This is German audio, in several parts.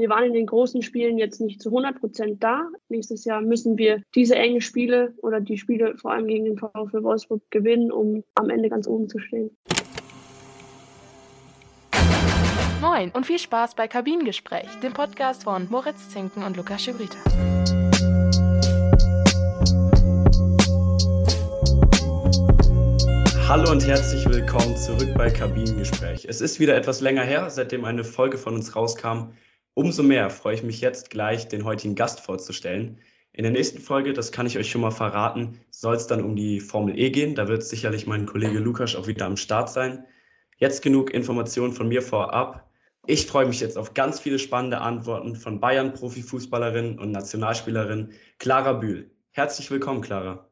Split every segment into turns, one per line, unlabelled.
wir waren in den großen Spielen jetzt nicht zu 100 Prozent da. Nächstes Jahr müssen wir diese enge Spiele oder die Spiele vor allem gegen den VfL Wolfsburg gewinnen, um am Ende ganz oben zu stehen.
Moin und viel Spaß bei Kabinengespräch, dem Podcast von Moritz Zinken und Lukas Schibrita.
Hallo und herzlich willkommen zurück bei Kabinengespräch. Es ist wieder etwas länger her, seitdem eine Folge von uns rauskam. Umso mehr freue ich mich jetzt gleich, den heutigen Gast vorzustellen. In der nächsten Folge, das kann ich euch schon mal verraten, soll es dann um die Formel E gehen. Da wird sicherlich mein Kollege Lukas auch wieder am Start sein. Jetzt genug Informationen von mir vorab. Ich freue mich jetzt auf ganz viele spannende Antworten von Bayern-Profifußballerin und Nationalspielerin Clara Bühl. Herzlich willkommen, Clara.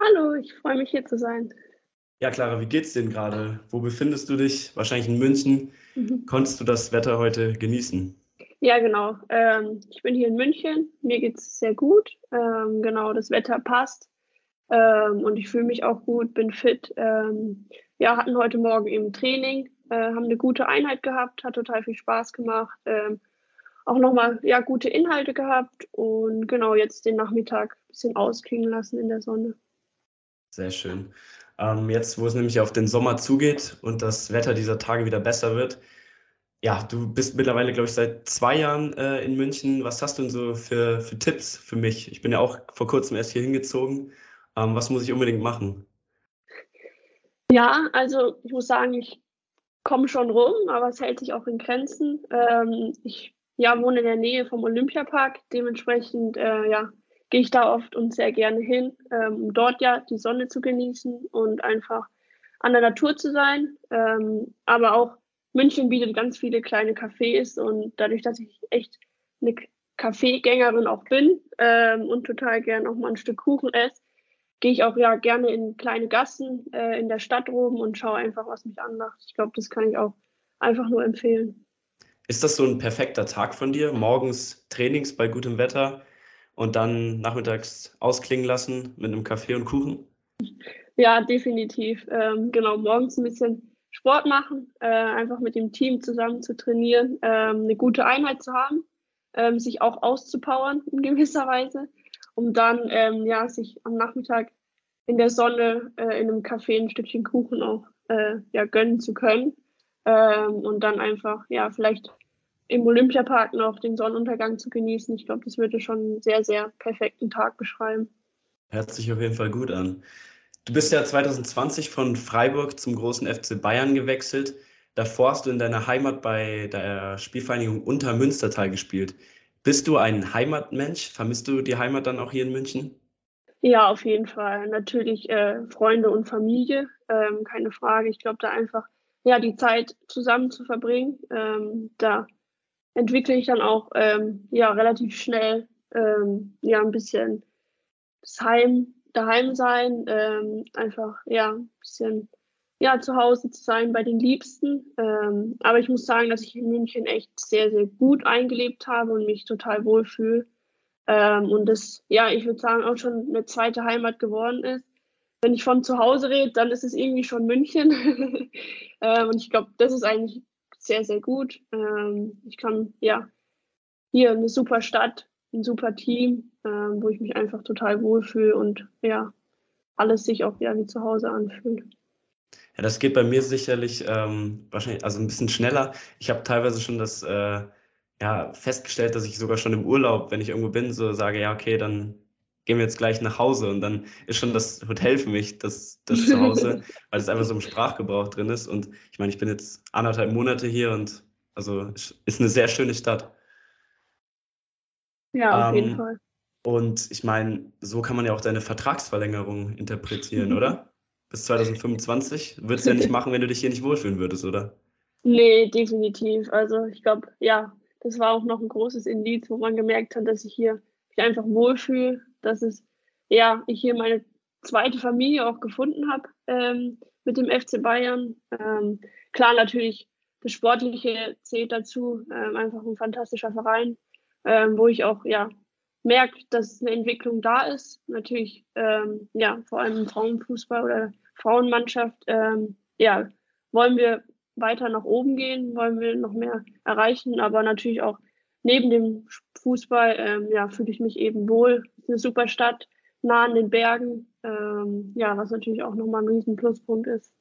Hallo, ich freue mich hier zu sein.
Ja, Clara, wie geht's denn gerade? Wo befindest du dich? Wahrscheinlich in München. Mhm. Konntest du das Wetter heute genießen?
Ja, genau. Ähm, ich bin hier in München. Mir geht's sehr gut. Ähm, genau, das Wetter passt. Ähm, und ich fühle mich auch gut, bin fit. Ähm, ja, hatten heute Morgen eben Training äh, haben eine gute Einheit gehabt, hat total viel Spaß gemacht. Ähm, auch nochmal ja, gute Inhalte gehabt und genau jetzt den Nachmittag ein bisschen ausklingen lassen in der Sonne.
Sehr schön. Ähm, jetzt, wo es nämlich auf den Sommer zugeht und das Wetter dieser Tage wieder besser wird, ja, du bist mittlerweile, glaube ich, seit zwei Jahren äh, in München. Was hast du denn so für, für Tipps für mich? Ich bin ja auch vor kurzem erst hier hingezogen. Ähm, was muss ich unbedingt machen?
Ja, also ich muss sagen, ich komme schon rum, aber es hält sich auch in Grenzen. Ähm, ich ja, wohne in der Nähe vom Olympiapark, dementsprechend äh, ja, gehe ich da oft und sehr gerne hin, ähm, um dort ja die Sonne zu genießen und einfach an der Natur zu sein. Ähm, aber auch München bietet ganz viele kleine Cafés und dadurch, dass ich echt eine Kaffeegängerin auch bin ähm, und total gerne auch mal ein Stück Kuchen esse, gehe ich auch ja gerne in kleine Gassen äh, in der Stadt oben und schaue einfach, was mich anmacht. Ich glaube, das kann ich auch einfach nur empfehlen.
Ist das so ein perfekter Tag von dir? Morgens Trainings bei gutem Wetter und dann nachmittags ausklingen lassen mit einem Kaffee und Kuchen?
Ja, definitiv. Ähm, genau, morgens ein bisschen Sport machen, äh, einfach mit dem Team zusammen zu trainieren, ähm, eine gute Einheit zu haben, ähm, sich auch auszupowern in gewisser Weise um dann ähm, ja, sich am Nachmittag in der Sonne äh, in einem Café ein Stückchen Kuchen auch äh, ja, gönnen zu können. Ähm, und dann einfach, ja, vielleicht im Olympiapark noch den Sonnenuntergang zu genießen. Ich glaube, das würde schon einen sehr, sehr perfekten Tag beschreiben.
Hört sich auf jeden Fall gut an. Du bist ja 2020 von Freiburg zum großen FC Bayern gewechselt. Davor hast du in deiner Heimat bei der Spielvereinigung Untermünstertal gespielt. Bist du ein Heimatmensch? Vermisst du die Heimat dann auch hier in München?
Ja, auf jeden Fall. Natürlich äh, Freunde und Familie, ähm, keine Frage. Ich glaube, da einfach ja die Zeit zusammen zu verbringen, ähm, da entwickle ich dann auch ähm, ja relativ schnell ähm, ja ein bisschen das Heim, daheim sein, ähm, einfach ja ein bisschen ja, zu Hause zu sein bei den Liebsten. Ähm, aber ich muss sagen, dass ich in München echt sehr, sehr gut eingelebt habe und mich total wohlfühle. Ähm, und das, ja, ich würde sagen, auch schon eine zweite Heimat geworden ist. Wenn ich von zu Hause rede, dann ist es irgendwie schon München. ähm, und ich glaube, das ist eigentlich sehr, sehr gut. Ähm, ich kann, ja, hier eine super Stadt, ein super Team, ähm, wo ich mich einfach total wohlfühle und ja, alles sich auch ja wie zu Hause anfühlt.
Ja, das geht bei mir sicherlich ähm, wahrscheinlich also ein bisschen schneller. Ich habe teilweise schon das äh, ja, festgestellt, dass ich sogar schon im Urlaub, wenn ich irgendwo bin, so sage, ja, okay, dann gehen wir jetzt gleich nach Hause und dann ist schon das Hotel für mich das, das Zuhause, weil es einfach so im Sprachgebrauch drin ist. Und ich meine, ich bin jetzt anderthalb Monate hier und also ist eine sehr schöne Stadt.
Ja, auf ähm, jeden Fall.
Und ich meine, so kann man ja auch deine Vertragsverlängerung interpretieren, oder? bis 2025. Würdest du ja nicht machen, wenn du dich hier nicht wohlfühlen würdest, oder?
Nee, definitiv. Also ich glaube, ja, das war auch noch ein großes Indiz, wo man gemerkt hat, dass ich hier mich einfach wohlfühle, dass es, ja, ich hier meine zweite Familie auch gefunden habe ähm, mit dem FC Bayern. Ähm, klar, natürlich, das Sportliche zählt dazu, ähm, einfach ein fantastischer Verein, ähm, wo ich auch, ja, merkt, dass eine Entwicklung da ist. Natürlich, ähm, ja, vor allem im Frauenfußball oder Frauenmannschaft, ähm, ja, wollen wir weiter nach oben gehen, wollen wir noch mehr erreichen, aber natürlich auch neben dem Fußball ja, fühle ich mich eben wohl. Ist eine super Stadt, nah an den Bergen, ähm, ja, was natürlich auch nochmal ein riesen Pluspunkt ist.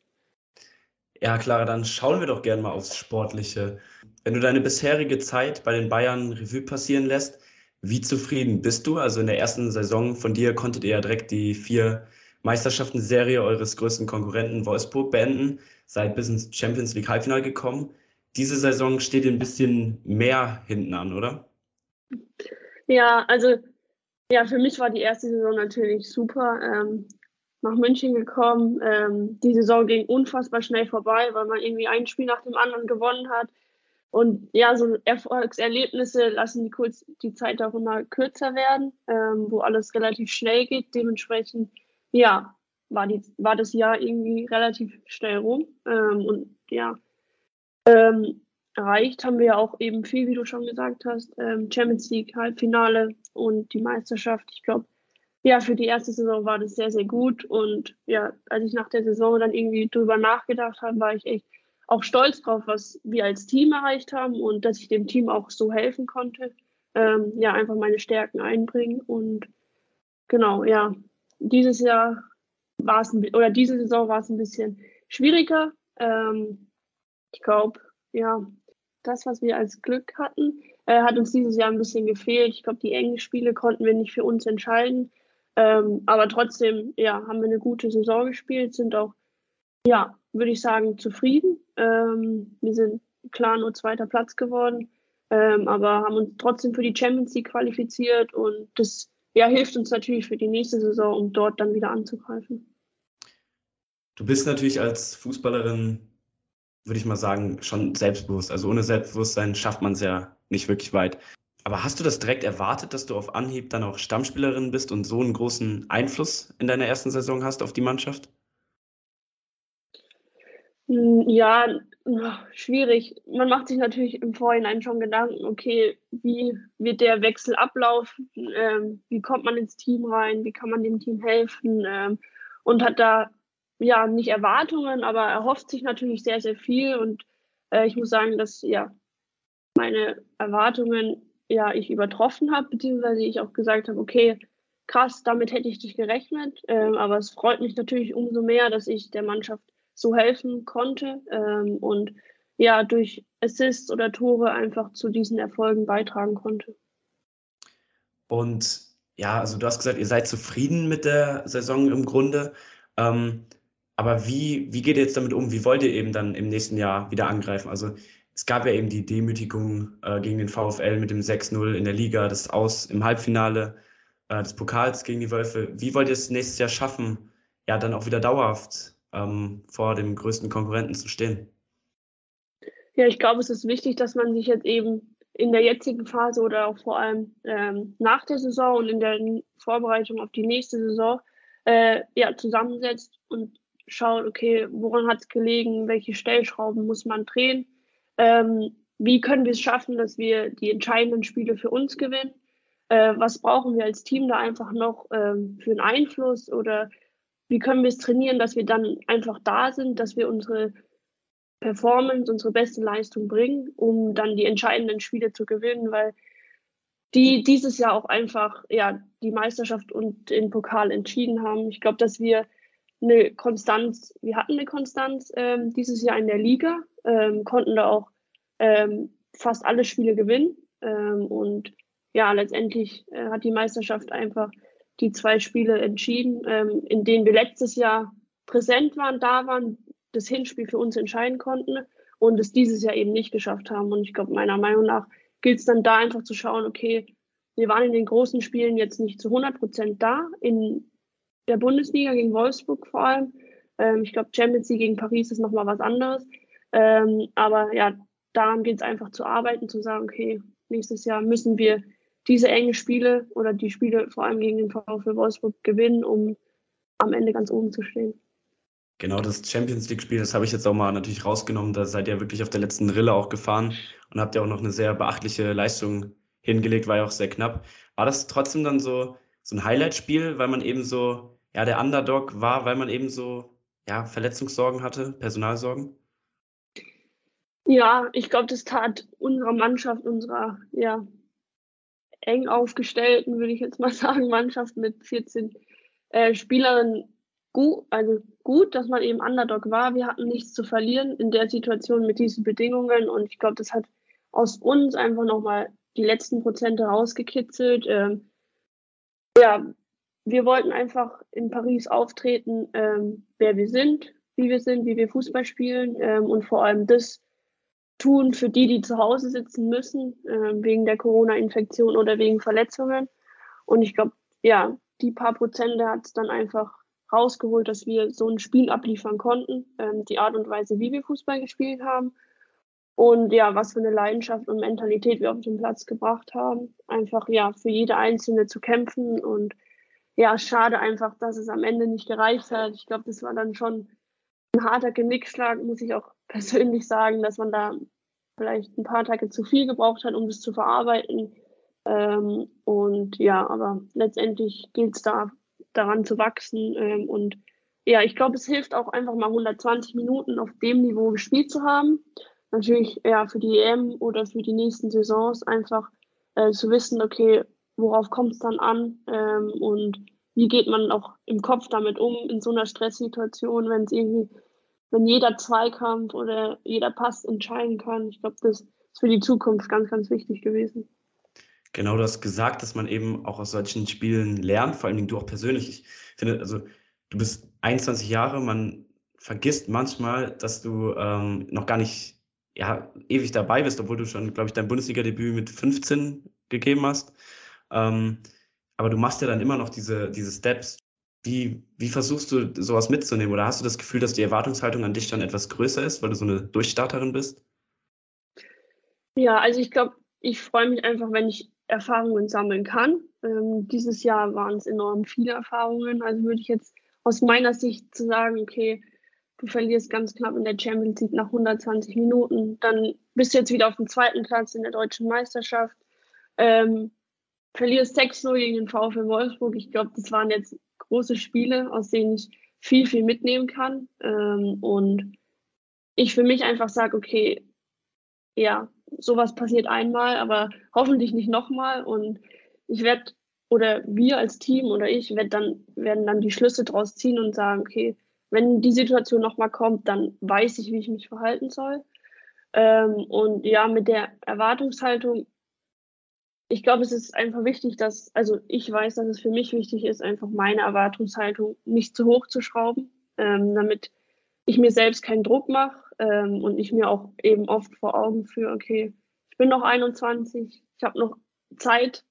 Ja, Clara, dann schauen wir doch gerne mal aufs Sportliche. Wenn du deine bisherige Zeit bei den Bayern Revue passieren lässt, wie zufrieden bist du? Also in der ersten Saison von dir konntet ihr ja direkt die vier Meisterschaften-Serie eures größten Konkurrenten Wolfsburg beenden, seid bis ins Champions League Halbfinale gekommen. Diese Saison steht ein bisschen mehr hinten an, oder?
Ja, also ja, für mich war die erste Saison natürlich super. Ähm, nach München gekommen. Ähm, die Saison ging unfassbar schnell vorbei, weil man irgendwie ein Spiel nach dem anderen gewonnen hat. Und ja, so Erfolgserlebnisse lassen die, kurz, die Zeit auch immer kürzer werden, ähm, wo alles relativ schnell geht. Dementsprechend, ja, war, die, war das Jahr irgendwie relativ schnell rum. Ähm, und ja, ähm, erreicht haben wir ja auch eben viel, wie du schon gesagt hast. Ähm, Champions League, Halbfinale und die Meisterschaft. Ich glaube, ja, für die erste Saison war das sehr, sehr gut. Und ja, als ich nach der Saison dann irgendwie drüber nachgedacht habe, war ich echt auch stolz drauf, was wir als Team erreicht haben und dass ich dem Team auch so helfen konnte. Ähm, ja, einfach meine Stärken einbringen. Und genau, ja, dieses Jahr war es, oder diese Saison war es ein bisschen schwieriger. Ähm, ich glaube, ja, das, was wir als Glück hatten, äh, hat uns dieses Jahr ein bisschen gefehlt. Ich glaube, die engen Spiele konnten wir nicht für uns entscheiden. Ähm, aber trotzdem, ja, haben wir eine gute Saison gespielt, sind auch, ja, würde ich sagen, zufrieden. Ähm, wir sind klar nur zweiter Platz geworden, ähm, aber haben uns trotzdem für die Champions League qualifiziert und das ja, hilft uns natürlich für die nächste Saison, um dort dann wieder anzugreifen.
Du bist natürlich als Fußballerin, würde ich mal sagen, schon selbstbewusst. Also ohne Selbstbewusstsein schafft man es ja nicht wirklich weit. Aber hast du das direkt erwartet, dass du auf Anhieb dann auch Stammspielerin bist und so einen großen Einfluss in deiner ersten Saison hast auf die Mannschaft?
Hm, ja, schwierig. Man macht sich natürlich im Vorhinein schon Gedanken, okay, wie wird der Wechsel ablaufen? Ähm, wie kommt man ins Team rein? Wie kann man dem Team helfen? Ähm, und hat da ja nicht Erwartungen, aber erhofft sich natürlich sehr, sehr viel. Und äh, ich muss sagen, dass ja meine Erwartungen ja, ich übertroffen habe, beziehungsweise ich auch gesagt habe, okay, krass, damit hätte ich nicht gerechnet. Ähm, aber es freut mich natürlich umso mehr, dass ich der Mannschaft so helfen konnte ähm, und ja, durch Assists oder Tore einfach zu diesen Erfolgen beitragen konnte.
Und ja, also du hast gesagt, ihr seid zufrieden mit der Saison im Grunde. Ähm, aber wie, wie geht ihr jetzt damit um? Wie wollt ihr eben dann im nächsten Jahr wieder angreifen? Also es gab ja eben die Demütigung äh, gegen den VfL mit dem 6-0 in der Liga, das Aus im Halbfinale äh, des Pokals gegen die Wölfe. Wie wollt ihr es nächstes Jahr schaffen, ja, dann auch wieder dauerhaft ähm, vor dem größten Konkurrenten zu stehen?
Ja, ich glaube, es ist wichtig, dass man sich jetzt eben in der jetzigen Phase oder auch vor allem ähm, nach der Saison und in der Vorbereitung auf die nächste Saison äh, ja, zusammensetzt und schaut, okay, woran hat es gelegen, welche Stellschrauben muss man drehen ähm, wie können wir es schaffen, dass wir die entscheidenden Spiele für uns gewinnen? Äh, was brauchen wir als Team da einfach noch ähm, für einen Einfluss? Oder wie können wir es trainieren, dass wir dann einfach da sind, dass wir unsere Performance, unsere beste Leistung bringen, um dann die entscheidenden Spiele zu gewinnen, weil die dieses Jahr auch einfach ja, die Meisterschaft und den Pokal entschieden haben. Ich glaube, dass wir eine Konstanz, wir hatten eine Konstanz ähm, dieses Jahr in der Liga, ähm, konnten da auch ähm, fast alle Spiele gewinnen. Ähm, und ja, letztendlich äh, hat die Meisterschaft einfach die zwei Spiele entschieden, ähm, in denen wir letztes Jahr präsent waren, da waren, das Hinspiel für uns entscheiden konnten und es dieses Jahr eben nicht geschafft haben. Und ich glaube, meiner Meinung nach gilt es dann da einfach zu schauen, okay, wir waren in den großen Spielen jetzt nicht zu 100 Prozent da, in der Bundesliga gegen Wolfsburg vor allem. Ähm, ich glaube, Champions League gegen Paris ist nochmal was anderes. Ähm, aber ja, daran geht es einfach zu arbeiten, zu sagen, okay, nächstes Jahr müssen wir diese engen Spiele oder die Spiele vor allem gegen den VfL Wolfsburg gewinnen, um am Ende ganz oben zu stehen.
Genau, das Champions League-Spiel, das habe ich jetzt auch mal natürlich rausgenommen. Da seid ihr wirklich auf der letzten Rille auch gefahren und habt ja auch noch eine sehr beachtliche Leistung hingelegt, war ja auch sehr knapp. War das trotzdem dann so, so ein Highlight-Spiel, weil man eben so ja, der Underdog war, weil man eben so ja, Verletzungssorgen hatte, Personalsorgen?
Ja, ich glaube, das tat unserer Mannschaft, unserer ja, eng aufgestellten, würde ich jetzt mal sagen, Mannschaft mit 14 äh, Spielerinnen gut, also gut, dass man eben Underdog war. Wir hatten nichts zu verlieren in der Situation mit diesen Bedingungen und ich glaube, das hat aus uns einfach nochmal die letzten Prozente rausgekitzelt. Ähm, ja, wir wollten einfach in Paris auftreten, ähm, wer wir sind, wie wir sind, wie wir Fußball spielen ähm, und vor allem das tun für die, die zu Hause sitzen müssen, äh, wegen der Corona-Infektion oder wegen Verletzungen. Und ich glaube, ja, die paar Prozente hat es dann einfach rausgeholt, dass wir so ein Spiel abliefern konnten, ähm, die Art und Weise, wie wir Fußball gespielt haben. Und ja, was für eine Leidenschaft und Mentalität wir auf den Platz gebracht haben. Einfach ja, für jede Einzelne zu kämpfen. Und ja, schade einfach, dass es am Ende nicht gereicht hat. Ich glaube, das war dann schon ein harter Genickschlag, muss ich auch persönlich sagen, dass man da vielleicht ein paar Tage zu viel gebraucht hat, um das zu verarbeiten. Ähm, und ja, aber letztendlich gilt es da daran zu wachsen. Ähm, und ja, ich glaube, es hilft auch einfach mal 120 Minuten auf dem Niveau gespielt zu haben. Natürlich ja für die EM oder für die nächsten Saisons einfach äh, zu wissen, okay, worauf kommt es dann an ähm, und wie geht man auch im Kopf damit um in so einer Stresssituation, wenn es irgendwie wenn jeder Zweikampf oder jeder Pass entscheiden kann. Ich glaube, das ist für die Zukunft ganz, ganz wichtig gewesen.
Genau, du hast gesagt, dass man eben auch aus solchen Spielen lernt, vor allen Dingen du auch persönlich. Ich finde, also du bist 21 Jahre, man vergisst manchmal, dass du ähm, noch gar nicht ja, ewig dabei bist, obwohl du schon, glaube ich, dein Bundesliga-Debüt mit 15 gegeben hast. Ähm, aber du machst ja dann immer noch diese, diese Steps. Wie, wie versuchst du sowas mitzunehmen? Oder hast du das Gefühl, dass die Erwartungshaltung an dich dann etwas größer ist, weil du so eine Durchstarterin bist?
Ja, also ich glaube, ich freue mich einfach, wenn ich Erfahrungen sammeln kann. Ähm, dieses Jahr waren es enorm viele Erfahrungen. Also würde ich jetzt aus meiner Sicht zu sagen, okay, du verlierst ganz knapp in der Champions League nach 120 Minuten, dann bist du jetzt wieder auf dem zweiten Platz in der deutschen Meisterschaft, ähm, verlierst 6-0 gegen den VfL Wolfsburg. Ich glaube, das waren jetzt große Spiele, aus denen ich viel, viel mitnehmen kann. Ähm, und ich für mich einfach sage, okay, ja, sowas passiert einmal, aber hoffentlich nicht nochmal. Und ich werde, oder wir als Team oder ich werd dann, werden dann die Schlüsse draus ziehen und sagen, okay, wenn die Situation nochmal kommt, dann weiß ich, wie ich mich verhalten soll. Ähm, und ja, mit der Erwartungshaltung ich glaube, es ist einfach wichtig, dass, also ich weiß, dass es für mich wichtig ist, einfach meine Erwartungshaltung nicht zu hoch zu schrauben, ähm, damit ich mir selbst keinen Druck mache ähm, und ich mir auch eben oft vor Augen führe, okay, ich bin noch 21, ich habe noch Zeit,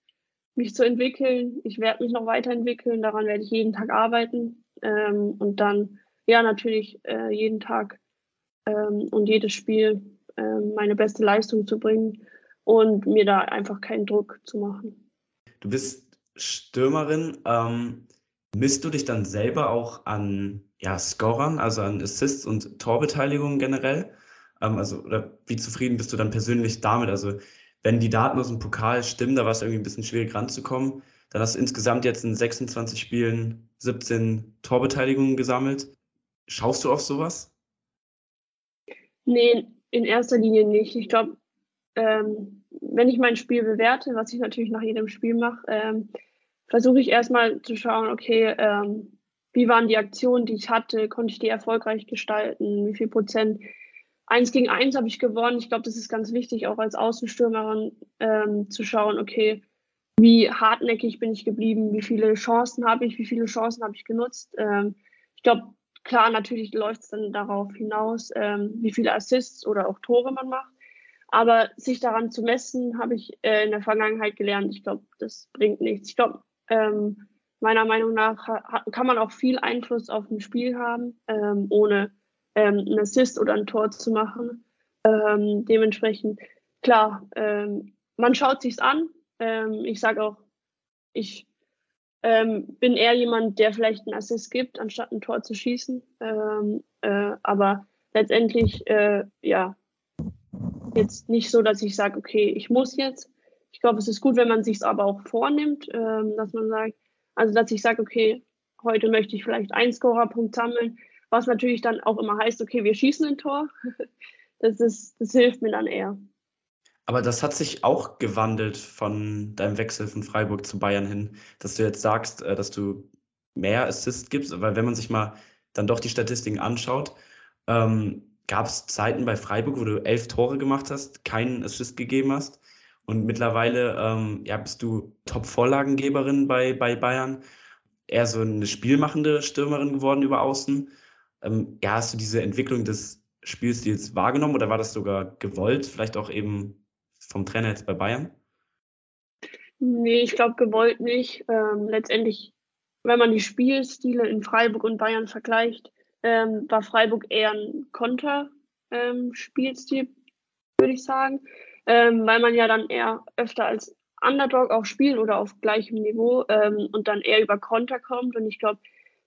mich zu entwickeln, ich werde mich noch weiterentwickeln, daran werde ich jeden Tag arbeiten ähm, und dann, ja, natürlich äh, jeden Tag ähm, und jedes Spiel äh, meine beste Leistung zu bringen und mir da einfach keinen Druck zu machen.
Du bist Stürmerin. Ähm, misst du dich dann selber auch an ja, Scorern, also an Assists und Torbeteiligungen generell? Ähm, also, oder wie zufrieden bist du dann persönlich damit? Also, wenn die Daten aus dem Pokal stimmen, da war es irgendwie ein bisschen schwierig ranzukommen. Dann hast du insgesamt jetzt in 26 Spielen 17 Torbeteiligungen gesammelt. Schaust du auf sowas?
Nee, in erster Linie nicht. Ich glaube, ähm, wenn ich mein Spiel bewerte, was ich natürlich nach jedem Spiel mache, ähm, versuche ich erstmal zu schauen, okay, ähm, wie waren die Aktionen, die ich hatte, konnte ich die erfolgreich gestalten, wie viel Prozent. Eins gegen eins habe ich gewonnen. Ich glaube, das ist ganz wichtig, auch als Außenstürmerin ähm, zu schauen, okay, wie hartnäckig bin ich geblieben, wie viele Chancen habe ich, wie viele Chancen habe ich genutzt. Ähm, ich glaube, klar, natürlich läuft es dann darauf hinaus, ähm, wie viele Assists oder auch Tore man macht. Aber sich daran zu messen, habe ich äh, in der Vergangenheit gelernt. Ich glaube, das bringt nichts. Ich glaube, ähm, meiner Meinung nach kann man auch viel Einfluss auf ein Spiel haben, ähm, ohne ähm, einen Assist oder ein Tor zu machen. Ähm, dementsprechend, klar, ähm, man schaut sich's an. Ähm, ich sage auch, ich ähm, bin eher jemand, der vielleicht einen Assist gibt, anstatt ein Tor zu schießen. Äh, aber letztendlich, äh, ja, jetzt nicht so, dass ich sage, okay, ich muss jetzt. Ich glaube, es ist gut, wenn man sich es aber auch vornimmt, ähm, dass man sagt, also dass ich sage, okay, heute möchte ich vielleicht einen Scorerpunkt sammeln, was natürlich dann auch immer heißt, okay, wir schießen ein Tor. das ist, das hilft mir dann eher.
Aber das hat sich auch gewandelt von deinem Wechsel von Freiburg zu Bayern hin, dass du jetzt sagst, äh, dass du mehr Assists gibst, weil wenn man sich mal dann doch die Statistiken anschaut, ähm, gab es Zeiten bei Freiburg, wo du elf Tore gemacht hast, keinen Assist gegeben hast. Und mittlerweile ähm, ja, bist du Top-Vorlagengeberin bei, bei Bayern, eher so eine spielmachende Stürmerin geworden über Außen. Ähm, ja, hast du diese Entwicklung des Spielstils wahrgenommen oder war das sogar gewollt, vielleicht auch eben vom Trainer jetzt bei Bayern?
Nee, ich glaube gewollt nicht. Ähm, letztendlich, wenn man die Spielstile in Freiburg und Bayern vergleicht, ähm, war Freiburg eher ein Konter-Spielstil, ähm, würde ich sagen, ähm, weil man ja dann eher öfter als Underdog auch spielt oder auf gleichem Niveau ähm, und dann eher über Konter kommt. Und ich glaube,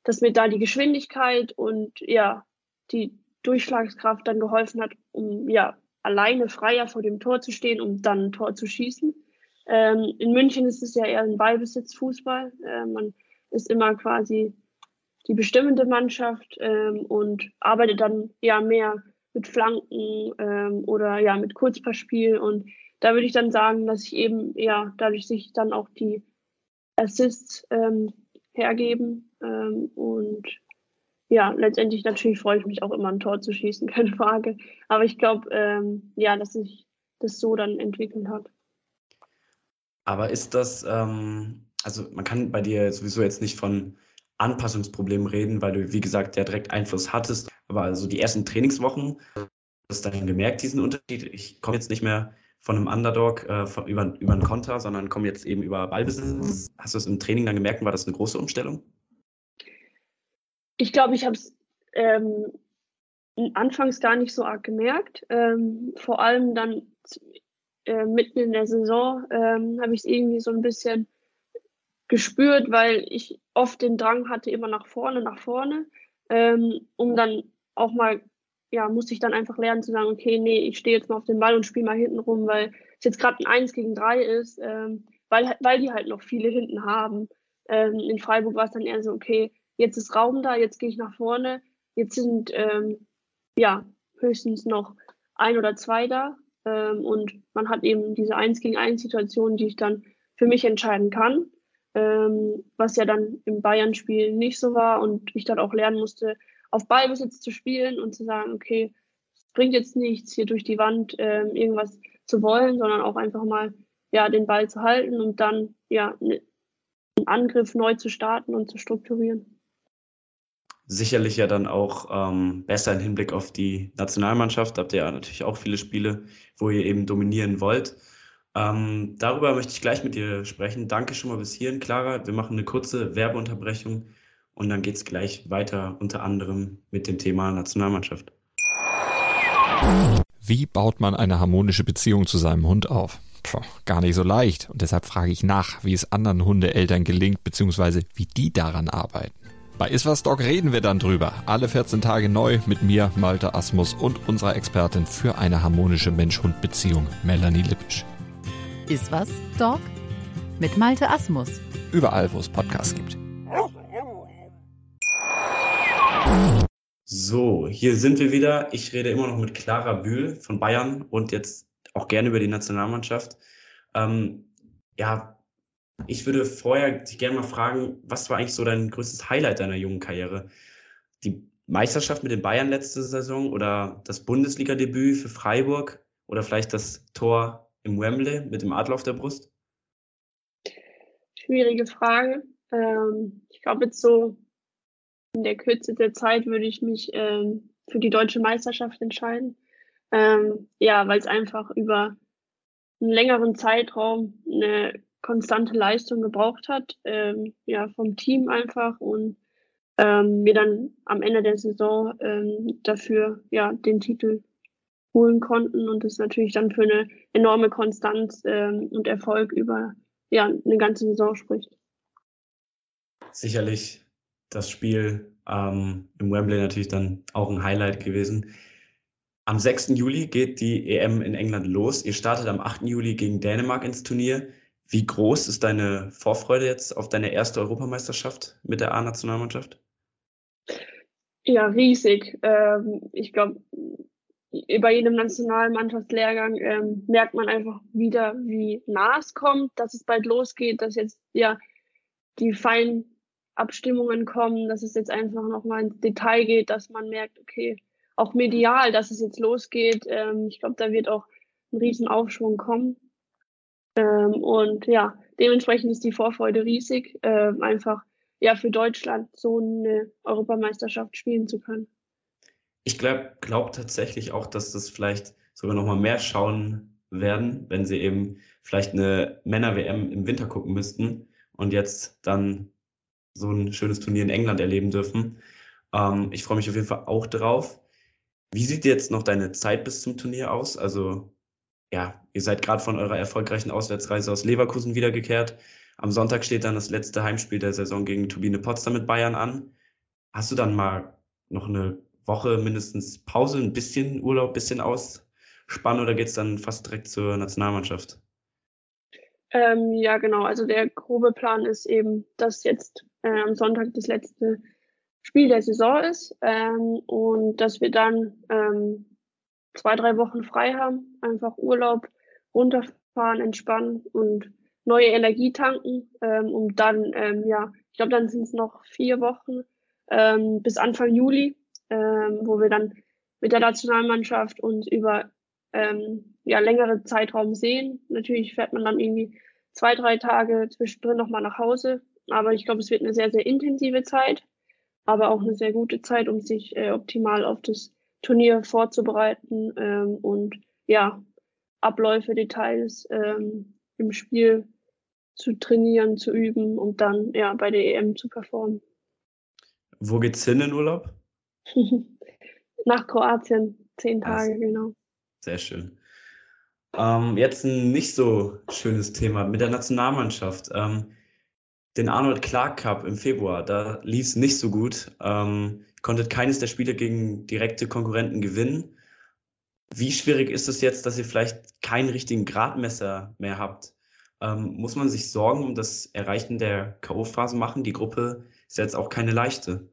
dass mir da die Geschwindigkeit und ja, die Durchschlagskraft dann geholfen hat, um ja alleine freier vor dem Tor zu stehen, um dann ein Tor zu schießen. Ähm, in München ist es ja eher ein Ballbesitzfußball. Äh, man ist immer quasi die bestimmende Mannschaft ähm, und arbeitet dann ja mehr mit Flanken ähm, oder ja mit Kurzpassspiel. Und da würde ich dann sagen, dass ich eben ja dadurch sich dann auch die Assists ähm, hergeben ähm, und ja, letztendlich natürlich freue ich mich auch immer ein Tor zu schießen, keine Frage. Aber ich glaube, ähm, ja, dass sich das so dann entwickelt hat.
Aber ist das, ähm, also man kann bei dir sowieso jetzt nicht von Anpassungsproblemen reden, weil du, wie gesagt, ja direkt Einfluss hattest. Aber also die ersten Trainingswochen, hast du dann gemerkt, diesen Unterschied. Ich komme jetzt nicht mehr von einem Underdog äh, von, über, über einen Konter, sondern komme jetzt eben über Ballbesitz. Hast du es im Training dann gemerkt? War das eine große Umstellung?
Ich glaube, ich habe es ähm, anfangs gar nicht so arg gemerkt. Ähm, vor allem dann äh, mitten in der Saison ähm, habe ich es irgendwie so ein bisschen gespürt, weil ich oft den Drang hatte, immer nach vorne, nach vorne, ähm, um dann auch mal, ja, musste ich dann einfach lernen zu sagen, okay, nee, ich stehe jetzt mal auf den Ball und spiele mal hinten rum, weil es jetzt gerade ein 1 gegen 3 ist, ähm, weil, weil die halt noch viele hinten haben. Ähm, in Freiburg war es dann eher so, okay, jetzt ist Raum da, jetzt gehe ich nach vorne, jetzt sind ähm, ja höchstens noch ein oder zwei da ähm, und man hat eben diese Eins gegen eins Situation, die ich dann für mich entscheiden kann, ähm, was ja dann im Bayern-Spiel nicht so war und ich dann auch lernen musste, auf Ballbesitz zu spielen und zu sagen, okay, es bringt jetzt nichts, hier durch die Wand ähm, irgendwas zu wollen, sondern auch einfach mal ja den Ball zu halten und dann ja ne, einen Angriff neu zu starten und zu strukturieren
sicherlich ja dann auch ähm, besser im Hinblick auf die Nationalmannschaft. Da habt ihr ja natürlich auch viele Spiele, wo ihr eben dominieren wollt. Ähm, darüber möchte ich gleich mit dir sprechen. Danke schon mal bis hierhin, Clara. Wir machen eine kurze Werbeunterbrechung und dann geht es gleich weiter, unter anderem mit dem Thema Nationalmannschaft.
Wie baut man eine harmonische Beziehung zu seinem Hund auf? Puh, gar nicht so leicht. Und deshalb frage ich nach, wie es anderen Hundeeltern gelingt, beziehungsweise wie die daran arbeiten. Bei Iswas Dog reden wir dann drüber. Alle 14 Tage neu mit mir, Malte Asmus und unserer Expertin für eine harmonische Mensch-Hund-Beziehung, Melanie Lippisch.
Iswas Dog mit Malte Asmus.
Überall, wo es Podcasts gibt.
So, hier sind wir wieder. Ich rede immer noch mit Clara Bühl von Bayern und jetzt auch gerne über die Nationalmannschaft. Ähm, ja, ich würde vorher dich gerne mal fragen, was war eigentlich so dein größtes Highlight deiner jungen Karriere? Die Meisterschaft mit den Bayern letzte Saison oder das Bundesliga-Debüt für Freiburg oder vielleicht das Tor im Wembley mit dem Adler auf der Brust?
Schwierige Frage. Ähm, ich glaube, jetzt so in der Kürze der Zeit würde ich mich ähm, für die deutsche Meisterschaft entscheiden. Ähm, ja, weil es einfach über einen längeren Zeitraum eine konstante Leistung gebraucht hat, ähm, ja, vom Team einfach und ähm, wir dann am Ende der Saison ähm, dafür ja den Titel holen konnten und das natürlich dann für eine enorme Konstanz ähm, und Erfolg über ja eine ganze Saison spricht.
Sicherlich das Spiel ähm, im Wembley natürlich dann auch ein Highlight gewesen. Am 6. Juli geht die EM in England los. Ihr startet am 8. Juli gegen Dänemark ins Turnier. Wie groß ist deine Vorfreude jetzt auf deine erste Europameisterschaft mit der A-Nationalmannschaft?
Ja, riesig. Ähm, ich glaube, bei jedem Nationalmannschaftslehrgang ähm, merkt man einfach wieder, wie nah es kommt, dass es bald losgeht, dass jetzt ja die Feinabstimmungen kommen, dass es jetzt einfach nochmal ins Detail geht, dass man merkt, okay, auch medial, dass es jetzt losgeht. Ähm, ich glaube, da wird auch ein riesen Aufschwung kommen. Ähm, und ja, dementsprechend ist die Vorfreude riesig, äh, einfach ja für Deutschland so eine Europameisterschaft spielen zu können.
Ich glaube glaub tatsächlich auch, dass das vielleicht sogar noch mal mehr schauen werden, wenn sie eben vielleicht eine Männer-WM im Winter gucken müssten und jetzt dann so ein schönes Turnier in England erleben dürfen. Ähm, ich freue mich auf jeden Fall auch drauf. Wie sieht jetzt noch deine Zeit bis zum Turnier aus? Also ja, ihr seid gerade von eurer erfolgreichen Auswärtsreise aus Leverkusen wiedergekehrt. Am Sonntag steht dann das letzte Heimspiel der Saison gegen Turbine Potsdam mit Bayern an. Hast du dann mal noch eine Woche mindestens Pause, ein bisschen Urlaub, ein bisschen ausspannen oder geht es dann fast direkt zur Nationalmannschaft?
Ähm, ja, genau. Also der grobe Plan ist eben, dass jetzt äh, am Sonntag das letzte Spiel der Saison ist ähm, und dass wir dann ähm, zwei, drei Wochen frei haben, einfach Urlaub, runterfahren, entspannen und neue Energie tanken, ähm, um dann, ähm, ja, ich glaube, dann sind es noch vier Wochen ähm, bis Anfang Juli, ähm, wo wir dann mit der Nationalmannschaft uns über ähm, ja, längere Zeitraum sehen. Natürlich fährt man dann irgendwie zwei, drei Tage zwischendrin nochmal nach Hause. Aber ich glaube, es wird eine sehr, sehr intensive Zeit, aber auch eine sehr gute Zeit, um sich äh, optimal auf das Turnier vorzubereiten ähm, und ja, Abläufe, Details ähm, im Spiel zu trainieren, zu üben und dann ja bei der EM zu performen.
Wo geht's hin in Urlaub?
Nach Kroatien, zehn Tage, also, genau.
Sehr schön. Ähm, jetzt ein nicht so schönes Thema mit der Nationalmannschaft. Ähm, den Arnold Clark Cup im Februar, da lief es nicht so gut. Ähm, konntet keines der Spiele gegen direkte Konkurrenten gewinnen. Wie schwierig ist es jetzt, dass ihr vielleicht keinen richtigen Gradmesser mehr habt? Ähm, muss man sich Sorgen um das Erreichen der K.O.-Phase machen? Die Gruppe ist jetzt auch keine leichte.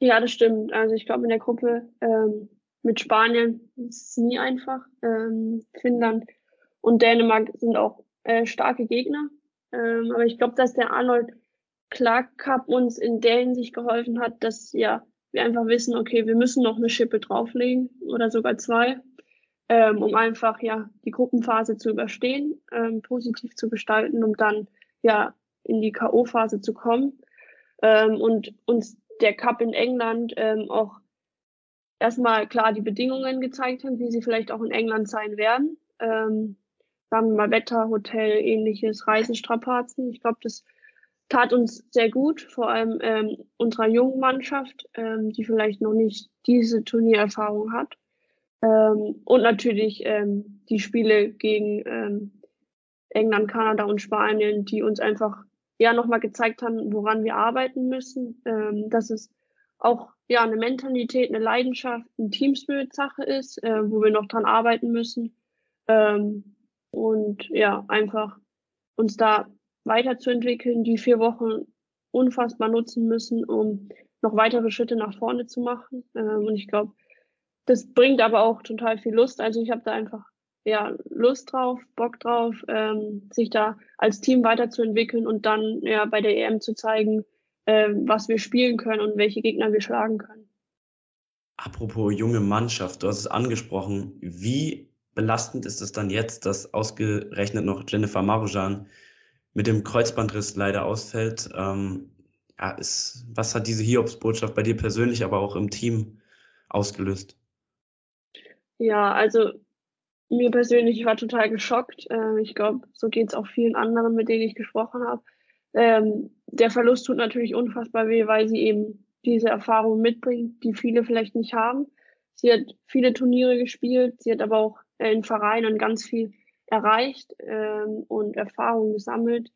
Ja, das stimmt. Also ich glaube, in der Gruppe ähm, mit Spanien ist es nie einfach. Ähm, Finnland und Dänemark sind auch äh, starke Gegner. Ähm, aber ich glaube, dass der Arnold Clark Cup uns in der Hinsicht geholfen hat, dass ja wir einfach wissen, okay, wir müssen noch eine Schippe drauflegen oder sogar zwei, ähm, um einfach ja die Gruppenphase zu überstehen, ähm, positiv zu gestalten, um dann ja in die K.O.-Phase zu kommen ähm, und uns der Cup in England ähm, auch erstmal klar die Bedingungen gezeigt haben, wie sie vielleicht auch in England sein werden. Ähm, sagen wir mal Wetter, Hotel, ähnliches, Reisestrapazen. Ich glaube, das tat uns sehr gut, vor allem ähm, unserer jungen Mannschaft, ähm, die vielleicht noch nicht diese Turniererfahrung hat. Ähm, und natürlich ähm, die Spiele gegen ähm, England, Kanada und Spanien, die uns einfach ja nochmal gezeigt haben, woran wir arbeiten müssen, ähm, dass es auch ja eine Mentalität, eine Leidenschaft, ein Teamspirit-Sache ist, äh, wo wir noch dran arbeiten müssen. Ähm, und ja, einfach uns da weiterzuentwickeln, die vier Wochen unfassbar nutzen müssen, um noch weitere Schritte nach vorne zu machen. Ähm, und ich glaube, das bringt aber auch total viel Lust. Also ich habe da einfach ja Lust drauf, Bock drauf, ähm, sich da als Team weiterzuentwickeln und dann ja bei der EM zu zeigen, äh, was wir spielen können und welche Gegner wir schlagen können.
Apropos junge Mannschaft, du hast es angesprochen. Wie belastend ist es dann jetzt, dass ausgerechnet noch Jennifer Marujan mit dem Kreuzbandriss leider ausfällt. Ähm, ja, ist, was hat diese Hiobsbotschaft bei dir persönlich, aber auch im Team ausgelöst?
Ja, also mir persönlich, ich war total geschockt. Äh, ich glaube, so geht es auch vielen anderen, mit denen ich gesprochen habe. Ähm, der Verlust tut natürlich unfassbar weh, weil sie eben diese Erfahrung mitbringt, die viele vielleicht nicht haben. Sie hat viele Turniere gespielt, sie hat aber auch in Vereinen ganz viel erreicht ähm, und Erfahrungen gesammelt,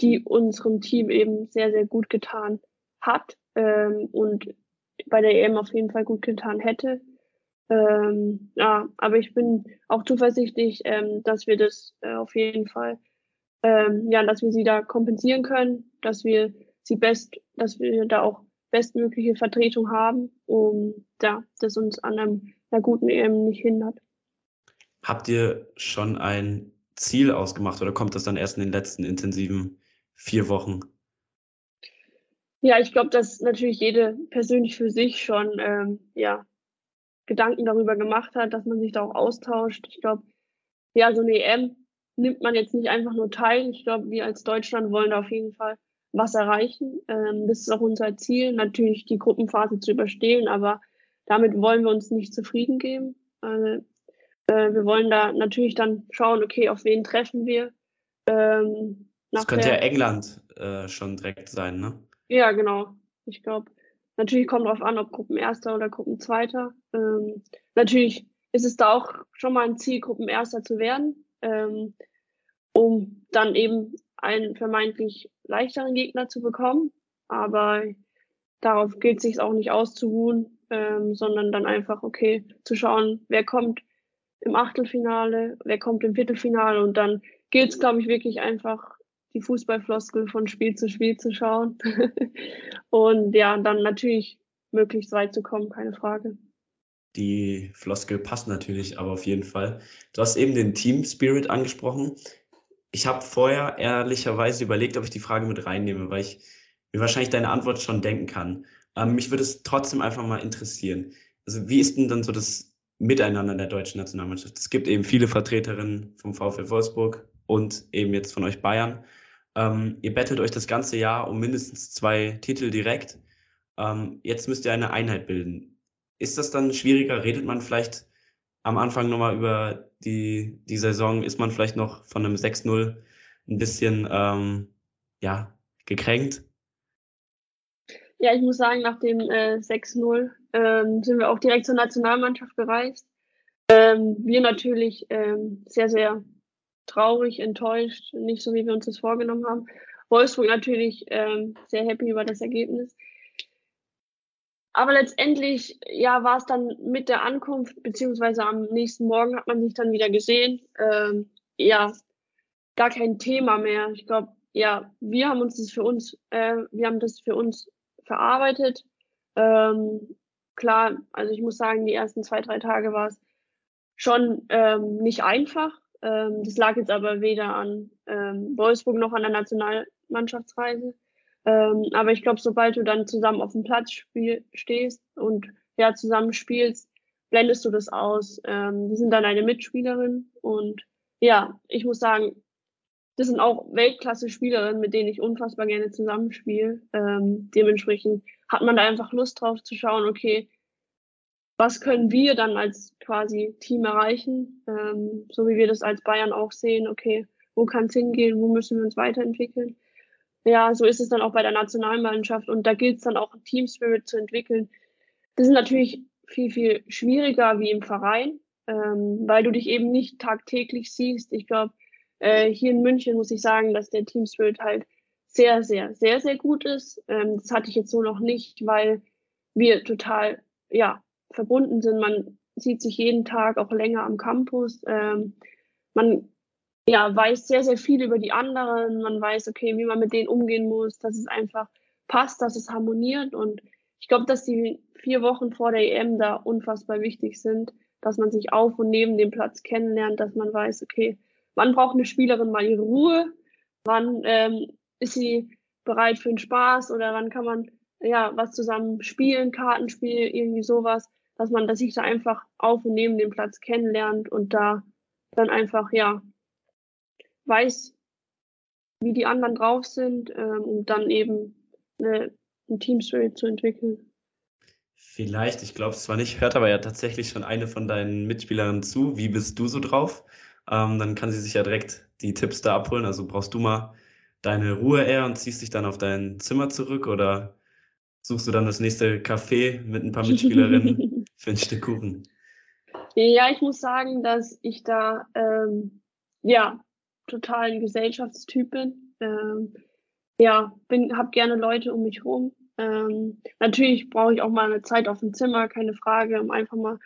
die unserem Team eben sehr, sehr gut getan hat ähm, und bei der EM auf jeden Fall gut getan hätte. Ähm, ja, aber ich bin auch zuversichtlich, ähm, dass wir das äh, auf jeden Fall, ähm, ja, dass wir sie da kompensieren können, dass wir sie best, dass wir da auch bestmögliche Vertretung haben, um ja, das uns an einem einer guten EM nicht hindert.
Habt ihr schon ein Ziel ausgemacht oder kommt das dann erst in den letzten intensiven vier Wochen?
Ja, ich glaube, dass natürlich jede persönlich für sich schon ähm, ja, Gedanken darüber gemacht hat, dass man sich da auch austauscht. Ich glaube, ja, so eine EM nimmt man jetzt nicht einfach nur teil. Ich glaube, wir als Deutschland wollen da auf jeden Fall was erreichen. Ähm, das ist auch unser Ziel, natürlich die Gruppenphase zu überstehen, aber damit wollen wir uns nicht zufrieden geben. Also, äh, wir wollen da natürlich dann schauen, okay, auf wen treffen wir.
Ähm, das könnte ja England äh, schon direkt sein, ne?
Ja, genau. Ich glaube, natürlich kommt darauf an, ob Gruppenerster oder Gruppenzweiter. Ähm, natürlich ist es da auch schon mal ein Ziel, Gruppenerster zu werden, ähm, um dann eben einen vermeintlich leichteren Gegner zu bekommen. Aber darauf gilt es sich auch nicht auszuruhen, ähm, sondern dann einfach, okay, zu schauen, wer kommt im Achtelfinale, wer kommt im Viertelfinale und dann gilt es, glaube ich, wirklich einfach die Fußballfloskel von Spiel zu Spiel zu schauen und ja, dann natürlich möglichst weit zu kommen, keine Frage.
Die Floskel passt natürlich, aber auf jeden Fall. Du hast eben den Team Spirit angesprochen. Ich habe vorher ehrlicherweise überlegt, ob ich die Frage mit reinnehme, weil ich mir wahrscheinlich deine Antwort schon denken kann. Ähm, mich würde es trotzdem einfach mal interessieren. Also wie ist denn dann so das Miteinander der deutschen Nationalmannschaft? Es gibt eben viele Vertreterinnen vom VfL Wolfsburg und eben jetzt von euch Bayern. Ähm, ihr bettelt euch das ganze Jahr um mindestens zwei Titel direkt. Ähm, jetzt müsst ihr eine Einheit bilden. Ist das dann schwieriger? Redet man vielleicht am Anfang nochmal über die, die Saison? Ist man vielleicht noch von einem 6-0 ein bisschen ähm, ja, gekränkt?
Ja, ich muss sagen, nach dem äh, 6-0 ähm, sind wir auch direkt zur Nationalmannschaft gereist. Ähm, wir natürlich ähm, sehr, sehr traurig, enttäuscht, nicht so, wie wir uns das vorgenommen haben. Wolfsburg natürlich ähm, sehr happy über das Ergebnis. Aber letztendlich, ja, war es dann mit der Ankunft, beziehungsweise am nächsten Morgen hat man sich dann wieder gesehen. Ähm, ja, gar kein Thema mehr. Ich glaube, ja, wir haben uns das für uns, äh, wir haben das für uns verarbeitet. Ähm, klar, also ich muss sagen, die ersten zwei, drei Tage war es schon ähm, nicht einfach. Ähm, das lag jetzt aber weder an ähm, Wolfsburg noch an der Nationalmannschaftsreise. Ähm, aber ich glaube, sobald du dann zusammen auf dem Platz spiel, stehst und ja zusammen spielst, blendest du das aus. Ähm, die sind dann eine Mitspielerin und ja, ich muss sagen, das sind auch Weltklasse-Spielerinnen, mit denen ich unfassbar gerne zusammenspiele. Ähm, dementsprechend hat man da einfach Lust drauf zu schauen, okay, was können wir dann als quasi Team erreichen, ähm, so wie wir das als Bayern auch sehen, okay, wo kann es hingehen, wo müssen wir uns weiterentwickeln. Ja, so ist es dann auch bei der Nationalmannschaft und da gilt es dann auch, Team Spirit zu entwickeln. Das ist natürlich viel, viel schwieriger wie im Verein, ähm, weil du dich eben nicht tagtäglich siehst. Ich glaube, äh, hier in München muss ich sagen, dass der Team Spirit halt sehr, sehr, sehr, sehr gut ist. Ähm, das hatte ich jetzt so noch nicht, weil wir total, ja, verbunden sind. Man sieht sich jeden Tag auch länger am Campus. Ähm, man ja, weiß sehr, sehr viel über die anderen. Man weiß, okay, wie man mit denen umgehen muss, dass es einfach passt, dass es harmoniert. Und ich glaube, dass die vier Wochen vor der EM da unfassbar wichtig sind, dass man sich auf und neben dem Platz kennenlernt, dass man weiß, okay, wann braucht eine Spielerin mal ihre Ruhe, wann ähm, ist sie bereit für den Spaß oder wann kann man ja was zusammen spielen, Kartenspiel, irgendwie sowas, dass man, dass sich da einfach auf und neben dem Platz kennenlernt und da dann einfach ja weiß, wie die anderen drauf sind, ähm, um dann eben eine, ein Team Spirit zu entwickeln.
Vielleicht, ich glaube es zwar nicht, hört aber ja tatsächlich schon eine von deinen Mitspielerinnen zu. Wie bist du so drauf? Ähm, dann kann sie sich ja direkt die Tipps da abholen. Also brauchst du mal deine Ruhe eher und ziehst dich dann auf dein Zimmer zurück oder suchst du dann das nächste Café mit ein paar Mitspielerinnen für ein Stück Kuchen?
Ja, ich muss sagen, dass ich da ähm, ja total ein Gesellschaftstyp bin. Ähm, ja, bin, habe gerne Leute um mich herum. Ähm, natürlich brauche ich auch mal eine Zeit auf dem Zimmer, keine Frage, um einfach mal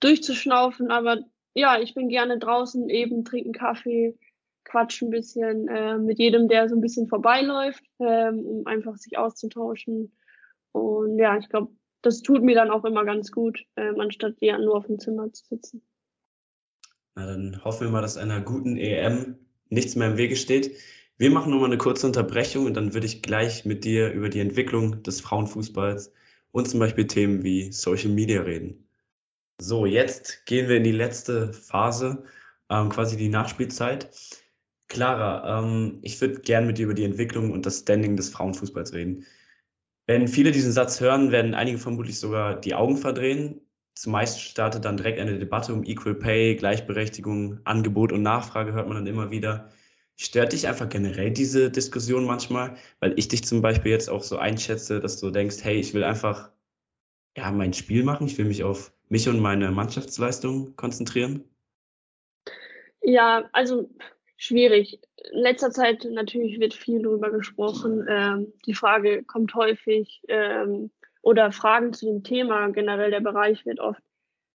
durchzuschnaufen. Aber ja, ich bin gerne draußen eben, trinken Kaffee, quatschen ein bisschen äh, mit jedem, der so ein bisschen vorbeiläuft, ähm, um einfach sich auszutauschen. Und ja, ich glaube, das tut mir dann auch immer ganz gut, ähm, anstatt ja nur auf dem Zimmer zu sitzen.
Na, dann hoffen wir mal, dass einer guten EM nichts mehr im Wege steht. Wir machen nochmal eine kurze Unterbrechung und dann würde ich gleich mit dir über die Entwicklung des Frauenfußballs und zum Beispiel Themen wie Social Media reden. So, jetzt gehen wir in die letzte Phase, ähm, quasi die Nachspielzeit. Clara, ähm, ich würde gern mit dir über die Entwicklung und das Standing des Frauenfußballs reden. Wenn viele diesen Satz hören, werden einige vermutlich sogar die Augen verdrehen. Zumeist startet dann direkt eine Debatte um Equal Pay, Gleichberechtigung, Angebot und Nachfrage hört man dann immer wieder. Stört dich einfach generell diese Diskussion manchmal? Weil ich dich zum Beispiel jetzt auch so einschätze, dass du denkst, hey, ich will einfach ja, mein Spiel machen, ich will mich auf mich und meine Mannschaftsleistung konzentrieren?
Ja, also schwierig. In letzter Zeit natürlich wird viel darüber gesprochen. Ähm, die Frage kommt häufig ähm, oder Fragen zu dem Thema. Generell der Bereich wird oft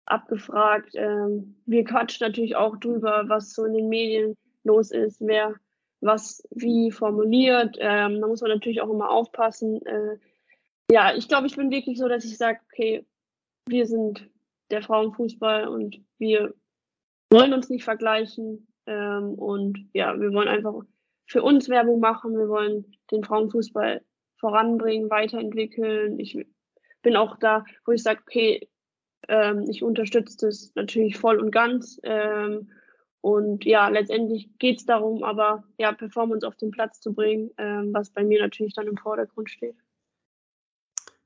abgefragt. Ähm, wir quatschen natürlich auch drüber, was so in den Medien los ist, wer was wie formuliert. Ähm, da muss man natürlich auch immer aufpassen. Äh, ja, ich glaube, ich bin wirklich so, dass ich sage, okay, wir sind der Frauenfußball und wir wollen uns nicht vergleichen. Ähm, und ja, wir wollen einfach für uns Werbung machen. Wir wollen den Frauenfußball voranbringen, weiterentwickeln. Ich bin auch da, wo ich sage, okay, ähm, ich unterstütze das natürlich voll und ganz. Ähm, und ja, letztendlich geht es darum, aber ja, Performance auf den Platz zu bringen, ähm, was bei mir natürlich dann im Vordergrund steht.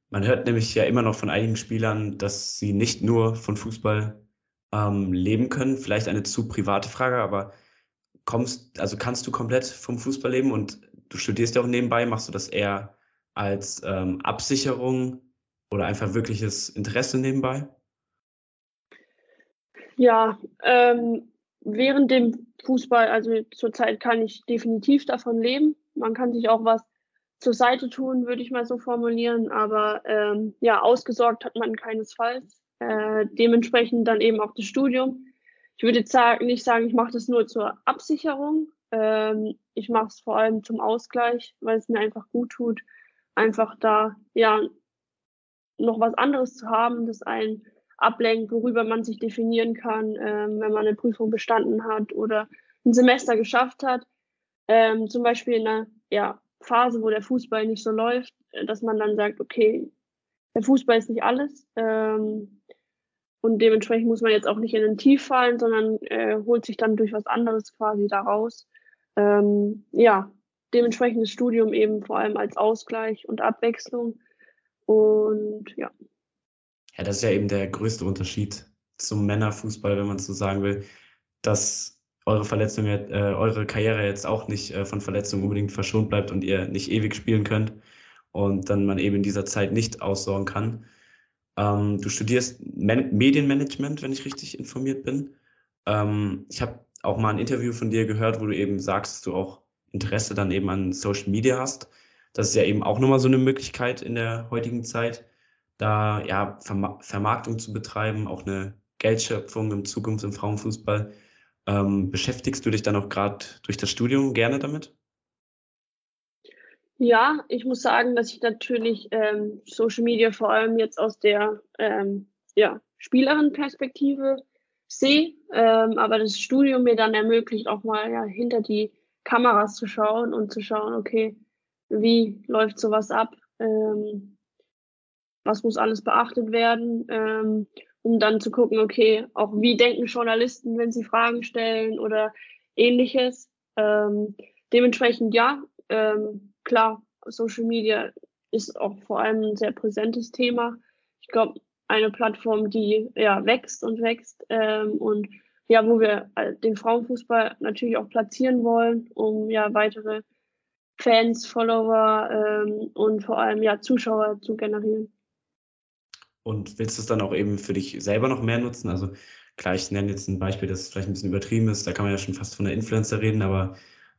Man hört nämlich ja immer noch von einigen Spielern, dass sie nicht nur von Fußball ähm, leben können. Vielleicht eine zu private Frage, aber kommst, also kannst du komplett vom Fußball leben und du studierst ja auch nebenbei, machst du das eher als ähm, Absicherung oder einfach wirkliches Interesse nebenbei?
Ja, ähm, während dem Fußball, also zurzeit kann ich definitiv davon leben. Man kann sich auch was zur Seite tun, würde ich mal so formulieren. Aber ähm, ja, ausgesorgt hat man keinesfalls. Äh, dementsprechend dann eben auch das Studium. Ich würde jetzt sagen, nicht sagen, ich mache das nur zur Absicherung. Ähm, ich mache es vor allem zum Ausgleich, weil es mir einfach gut tut, einfach da ja noch was anderes zu haben, das einen ablenkt, worüber man sich definieren kann, ähm, wenn man eine Prüfung bestanden hat oder ein Semester geschafft hat. Ähm, zum Beispiel in einer ja, Phase, wo der Fußball nicht so läuft, äh, dass man dann sagt, okay, der Fußball ist nicht alles. Ähm, und dementsprechend muss man jetzt auch nicht in ein Tief fallen, sondern äh, holt sich dann durch was anderes quasi daraus. Ähm, ja, dementsprechend das Studium eben vor allem als Ausgleich und Abwechslung. Und ja.
Ja, das ist ja eben der größte Unterschied zum Männerfußball, wenn man so sagen will, dass eure Verletzung, äh, eure Karriere jetzt auch nicht äh, von Verletzungen unbedingt verschont bleibt und ihr nicht ewig spielen könnt und dann man eben in dieser Zeit nicht aussorgen kann. Ähm, du studierst Man Medienmanagement, wenn ich richtig informiert bin. Ähm, ich habe auch mal ein Interview von dir gehört, wo du eben sagst, dass du auch Interesse dann eben an Social Media hast. Das ist ja eben auch nochmal so eine Möglichkeit in der heutigen Zeit da ja Verma Vermarktung zu betreiben, auch eine Geldschöpfung in Zukunft im Frauenfußball. Ähm, beschäftigst du dich dann auch gerade durch das Studium gerne damit?
Ja, ich muss sagen, dass ich natürlich ähm, Social Media vor allem jetzt aus der ähm, ja, Spielerin-Perspektive sehe, ähm, aber das Studium mir dann ermöglicht, auch mal ja, hinter die Kameras zu schauen und zu schauen, okay, wie läuft sowas ab? Ähm, was muss alles beachtet werden, ähm, um dann zu gucken, okay, auch wie denken Journalisten, wenn sie Fragen stellen oder ähnliches. Ähm, dementsprechend ja, ähm, klar, Social Media ist auch vor allem ein sehr präsentes Thema. Ich glaube, eine Plattform, die ja wächst und wächst ähm, und ja, wo wir äh, den Frauenfußball natürlich auch platzieren wollen, um ja weitere Fans, Follower ähm, und vor allem ja Zuschauer zu generieren.
Und willst du es dann auch eben für dich selber noch mehr nutzen? Also klar, ich nenne jetzt ein Beispiel, das vielleicht ein bisschen übertrieben ist. Da kann man ja schon fast von der Influencer reden, aber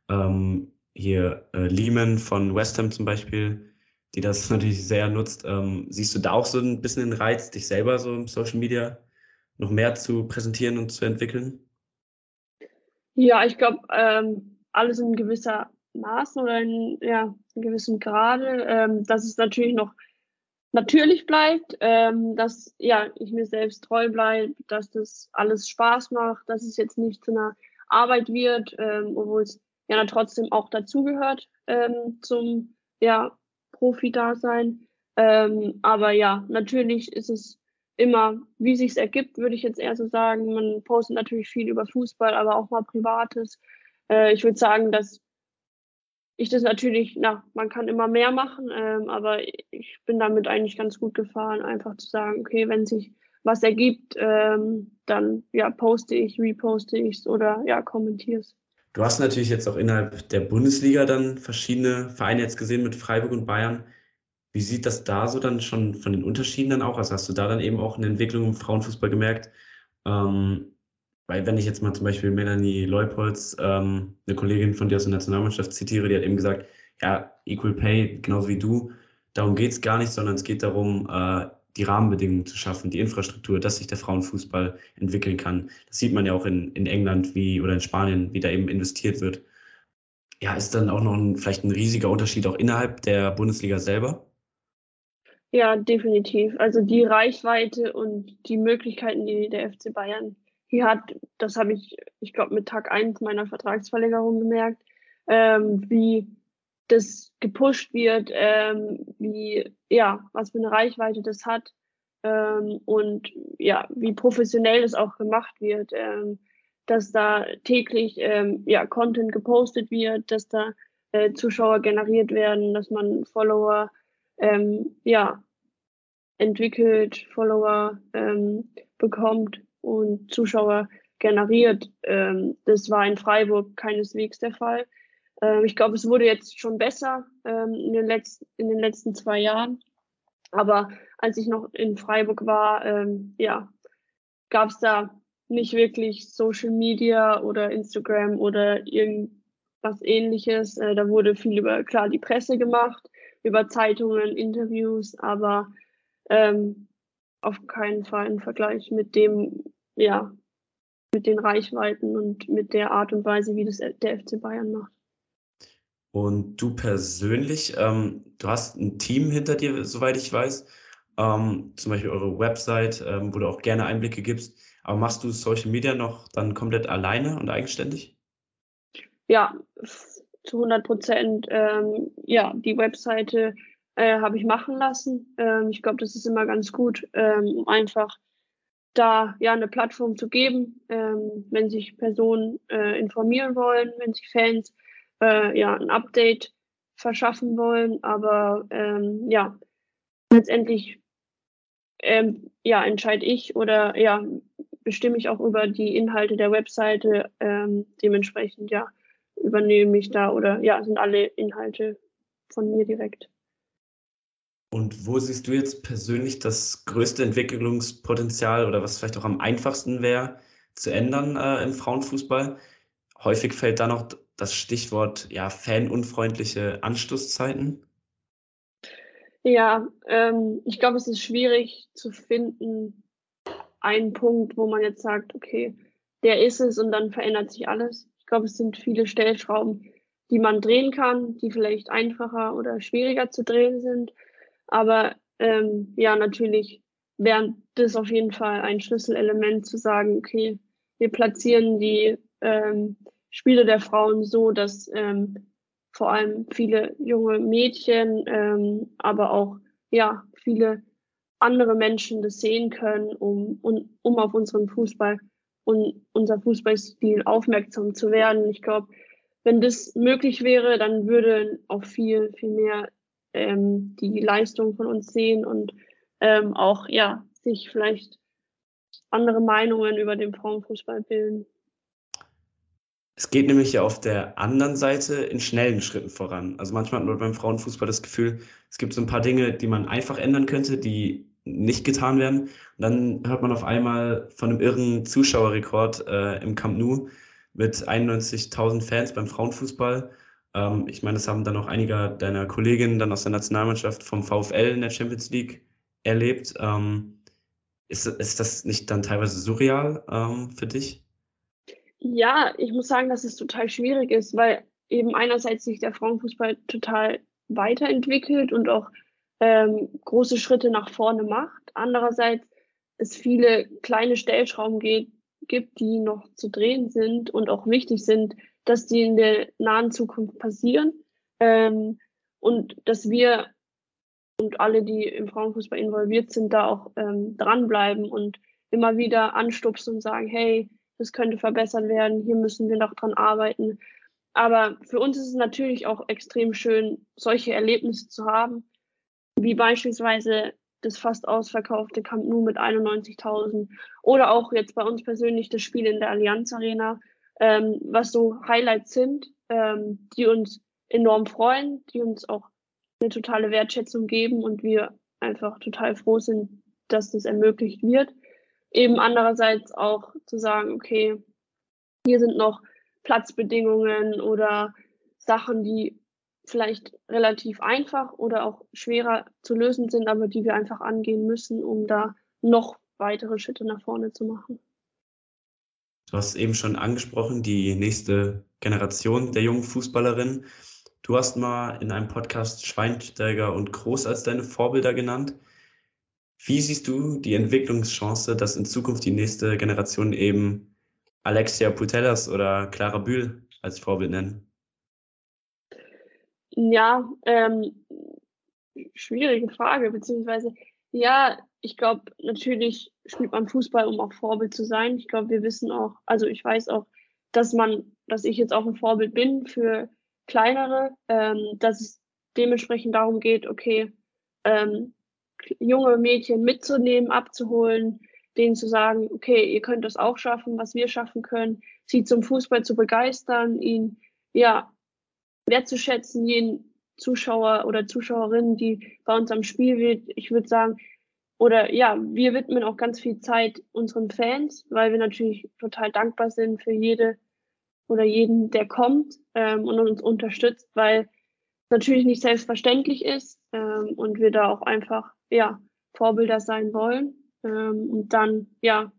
ähm, hier äh, Lehman von West Ham zum Beispiel, die das natürlich sehr nutzt. Ähm, siehst du da auch so ein bisschen den Reiz, dich selber so im Social Media noch mehr zu präsentieren und zu entwickeln?
Ja, ich glaube, ähm, alles in gewisser Maßen oder in, ja, in gewissem Grade. Ähm, dass es natürlich noch natürlich bleibt, ähm, dass ja, ich mir selbst treu bleibe, dass das alles Spaß macht, dass es jetzt nicht zu einer Arbeit wird, ähm, obwohl es ja trotzdem auch dazugehört ähm, zum ja, Profi-Dasein. Ähm, aber ja, natürlich ist es immer, wie sich ergibt, würde ich jetzt eher so sagen. Man postet natürlich viel über Fußball, aber auch mal Privates. Äh, ich würde sagen, dass ich das natürlich, na, man kann immer mehr machen, ähm, aber ich bin damit eigentlich ganz gut gefahren, einfach zu sagen, okay, wenn sich was ergibt, ähm, dann ja, poste ich, reposte ich es oder ja, kommentiere es.
Du hast natürlich jetzt auch innerhalb der Bundesliga dann verschiedene Vereine jetzt gesehen mit Freiburg und Bayern. Wie sieht das da so dann schon von den Unterschieden dann auch? Also hast du da dann eben auch eine Entwicklung im Frauenfußball gemerkt? Ähm, weil wenn ich jetzt mal zum Beispiel Melanie Leupolz, ähm, eine Kollegin von dir aus der Nationalmannschaft zitiere, die hat eben gesagt, ja, Equal Pay, genauso wie du, darum geht es gar nicht, sondern es geht darum, äh, die Rahmenbedingungen zu schaffen, die Infrastruktur, dass sich der Frauenfußball entwickeln kann. Das sieht man ja auch in, in England wie oder in Spanien, wie da eben investiert wird. Ja, ist dann auch noch ein, vielleicht ein riesiger Unterschied auch innerhalb der Bundesliga selber?
Ja, definitiv. Also die Reichweite und die Möglichkeiten, die der FC Bayern hier hat, das habe ich, ich glaube, mit Tag 1 meiner Vertragsverlängerung gemerkt, ähm, wie das gepusht wird, ähm, wie, ja, was für eine Reichweite das hat ähm, und ja, wie professionell das auch gemacht wird, ähm, dass da täglich ähm, ja, Content gepostet wird, dass da äh, Zuschauer generiert werden, dass man Follower ähm, ja, entwickelt, Follower ähm, bekommt und Zuschauer generiert. Ähm, das war in Freiburg keineswegs der Fall. Ähm, ich glaube, es wurde jetzt schon besser ähm, in, den letzten, in den letzten zwei Jahren. Aber als ich noch in Freiburg war, ähm, ja, gab es da nicht wirklich Social Media oder Instagram oder irgendwas ähnliches. Äh, da wurde viel über, klar, die Presse gemacht, über Zeitungen, Interviews, aber ähm, auf keinen Fall im Vergleich mit dem, ja, mit den Reichweiten und mit der Art und Weise, wie das der FC Bayern macht.
Und du persönlich, ähm, du hast ein Team hinter dir, soweit ich weiß, ähm, zum Beispiel eure Website, ähm, wo du auch gerne Einblicke gibst. Aber machst du Social Media noch dann komplett alleine und eigenständig?
Ja, zu 100 Prozent. Ähm, ja, die Webseite äh, habe ich machen lassen. Ähm, ich glaube, das ist immer ganz gut, ähm, um einfach da ja eine Plattform zu geben, wenn sich Personen äh, informieren wollen, wenn sich Fans äh, ja ein Update verschaffen wollen. Aber ähm, ja, letztendlich ähm, ja entscheide ich oder ja bestimme ich auch über die Inhalte der Webseite. Ähm, dementsprechend ja übernehme ich da oder ja sind alle Inhalte von mir direkt.
Und wo siehst du jetzt persönlich das größte Entwicklungspotenzial oder was vielleicht auch am einfachsten wäre zu ändern äh, im Frauenfußball? Häufig fällt da noch das Stichwort ja, fanunfreundliche Anstoßzeiten.
Ja, ähm, ich glaube, es ist schwierig zu finden, einen Punkt, wo man jetzt sagt, okay, der ist es und dann verändert sich alles. Ich glaube, es sind viele Stellschrauben, die man drehen kann, die vielleicht einfacher oder schwieriger zu drehen sind. Aber ähm, ja, natürlich wäre das auf jeden Fall ein Schlüsselelement zu sagen, okay, wir platzieren die ähm, Spiele der Frauen so, dass ähm, vor allem viele junge Mädchen, ähm, aber auch ja viele andere Menschen das sehen können, um, um, um auf unseren Fußball und unser Fußballstil aufmerksam zu werden. Ich glaube, wenn das möglich wäre, dann würde auch viel, viel mehr ähm, die Leistung von uns sehen und ähm, auch ja sich vielleicht andere Meinungen über den Frauenfußball bilden.
Es geht nämlich ja auf der anderen Seite in schnellen Schritten voran. Also manchmal hat man beim Frauenfußball das Gefühl, es gibt so ein paar Dinge, die man einfach ändern könnte, die nicht getan werden. Und dann hört man auf einmal von einem irren Zuschauerrekord äh, im Camp Nou mit 91.000 Fans beim Frauenfußball. Ähm, ich meine, das haben dann auch einige deiner Kolleginnen dann aus der Nationalmannschaft vom VfL in der Champions League erlebt. Ähm, ist, ist das nicht dann teilweise surreal ähm, für dich?
Ja, ich muss sagen, dass es total schwierig ist, weil eben einerseits sich der Frauenfußball total weiterentwickelt und auch ähm, große Schritte nach vorne macht. Andererseits es viele kleine Stellschrauben geht, gibt, die noch zu drehen sind und auch wichtig sind, dass die in der nahen Zukunft passieren ähm, und dass wir und alle, die im Frauenfußball involviert sind, da auch ähm, dranbleiben und immer wieder anstupsen und sagen, hey, das könnte verbessert werden, hier müssen wir noch dran arbeiten. Aber für uns ist es natürlich auch extrem schön, solche Erlebnisse zu haben, wie beispielsweise das fast ausverkaufte Camp Nou mit 91.000 oder auch jetzt bei uns persönlich das Spiel in der Allianz Arena, ähm, was so Highlights sind, ähm, die uns enorm freuen, die uns auch eine totale Wertschätzung geben und wir einfach total froh sind, dass das ermöglicht wird. Eben andererseits auch zu sagen, okay, hier sind noch Platzbedingungen oder Sachen, die vielleicht relativ einfach oder auch schwerer zu lösen sind, aber die wir einfach angehen müssen, um da noch weitere Schritte nach vorne zu machen.
Du hast eben schon angesprochen, die nächste Generation der jungen Fußballerinnen. Du hast mal in einem Podcast Schweinsteiger und Groß als deine Vorbilder genannt. Wie siehst du die Entwicklungschance, dass in Zukunft die nächste Generation eben Alexia Putellas oder Clara Bühl als Vorbild nennen?
Ja, ähm, schwierige Frage, beziehungsweise ja, ich glaube, natürlich spielt man Fußball, um auch Vorbild zu sein. Ich glaube, wir wissen auch, also ich weiß auch, dass man, dass ich jetzt auch ein Vorbild bin für kleinere, ähm, dass es dementsprechend darum geht, okay, ähm, junge Mädchen mitzunehmen, abzuholen, denen zu sagen, okay, ihr könnt das auch schaffen, was wir schaffen können, sie zum Fußball zu begeistern, ihn ja wertzuschätzen, jeden Zuschauer oder Zuschauerinnen, die bei uns am Spiel wird. Ich würde sagen, oder ja, wir widmen auch ganz viel Zeit unseren Fans, weil wir natürlich total dankbar sind für jede oder jeden, der kommt ähm, und uns unterstützt, weil natürlich nicht selbstverständlich ist ähm, und wir da auch einfach ja Vorbilder sein wollen ähm, und dann ja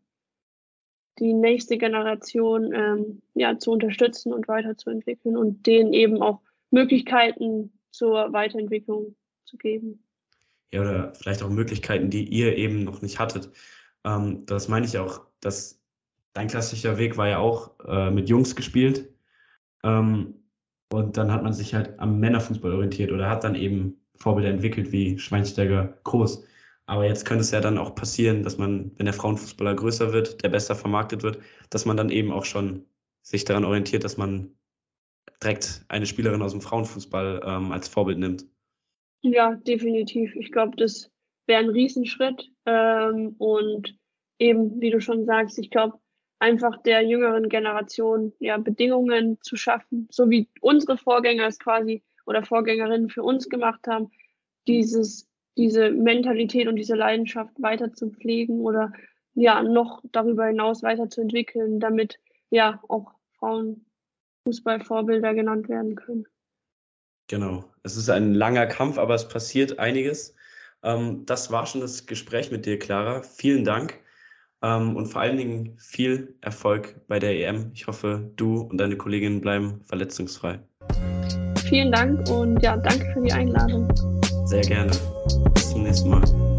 die nächste Generation ähm, ja zu unterstützen und weiterzuentwickeln und denen eben auch Möglichkeiten zur Weiterentwicklung zu geben.
Ja, oder vielleicht auch Möglichkeiten, die ihr eben noch nicht hattet. Ähm, das meine ich auch, dass dein klassischer Weg war ja auch äh, mit Jungs gespielt. Ähm, und dann hat man sich halt am Männerfußball orientiert oder hat dann eben Vorbilder entwickelt wie Schweinsteiger Groß. Aber jetzt könnte es ja dann auch passieren, dass man, wenn der Frauenfußballer größer wird, der besser vermarktet wird, dass man dann eben auch schon sich daran orientiert, dass man direkt eine Spielerin aus dem Frauenfußball ähm, als Vorbild nimmt.
Ja, definitiv. Ich glaube, das wäre ein Riesenschritt. Ähm, und eben, wie du schon sagst, ich glaube, einfach der jüngeren Generation ja Bedingungen zu schaffen, so wie unsere Vorgänger es quasi oder Vorgängerinnen für uns gemacht haben, dieses diese Mentalität und diese Leidenschaft weiter zu pflegen oder ja noch darüber hinaus weiterzuentwickeln, damit ja auch Frauen Fußballvorbilder genannt werden können.
Genau. Es ist ein langer Kampf, aber es passiert einiges. Ähm, das war schon das Gespräch mit dir, Clara. Vielen Dank ähm, und vor allen Dingen viel Erfolg bei der EM. Ich hoffe, du und deine Kolleginnen bleiben verletzungsfrei.
Vielen Dank und ja, danke für die Einladung.
Sehr gerne. Bis zum nächsten Mal.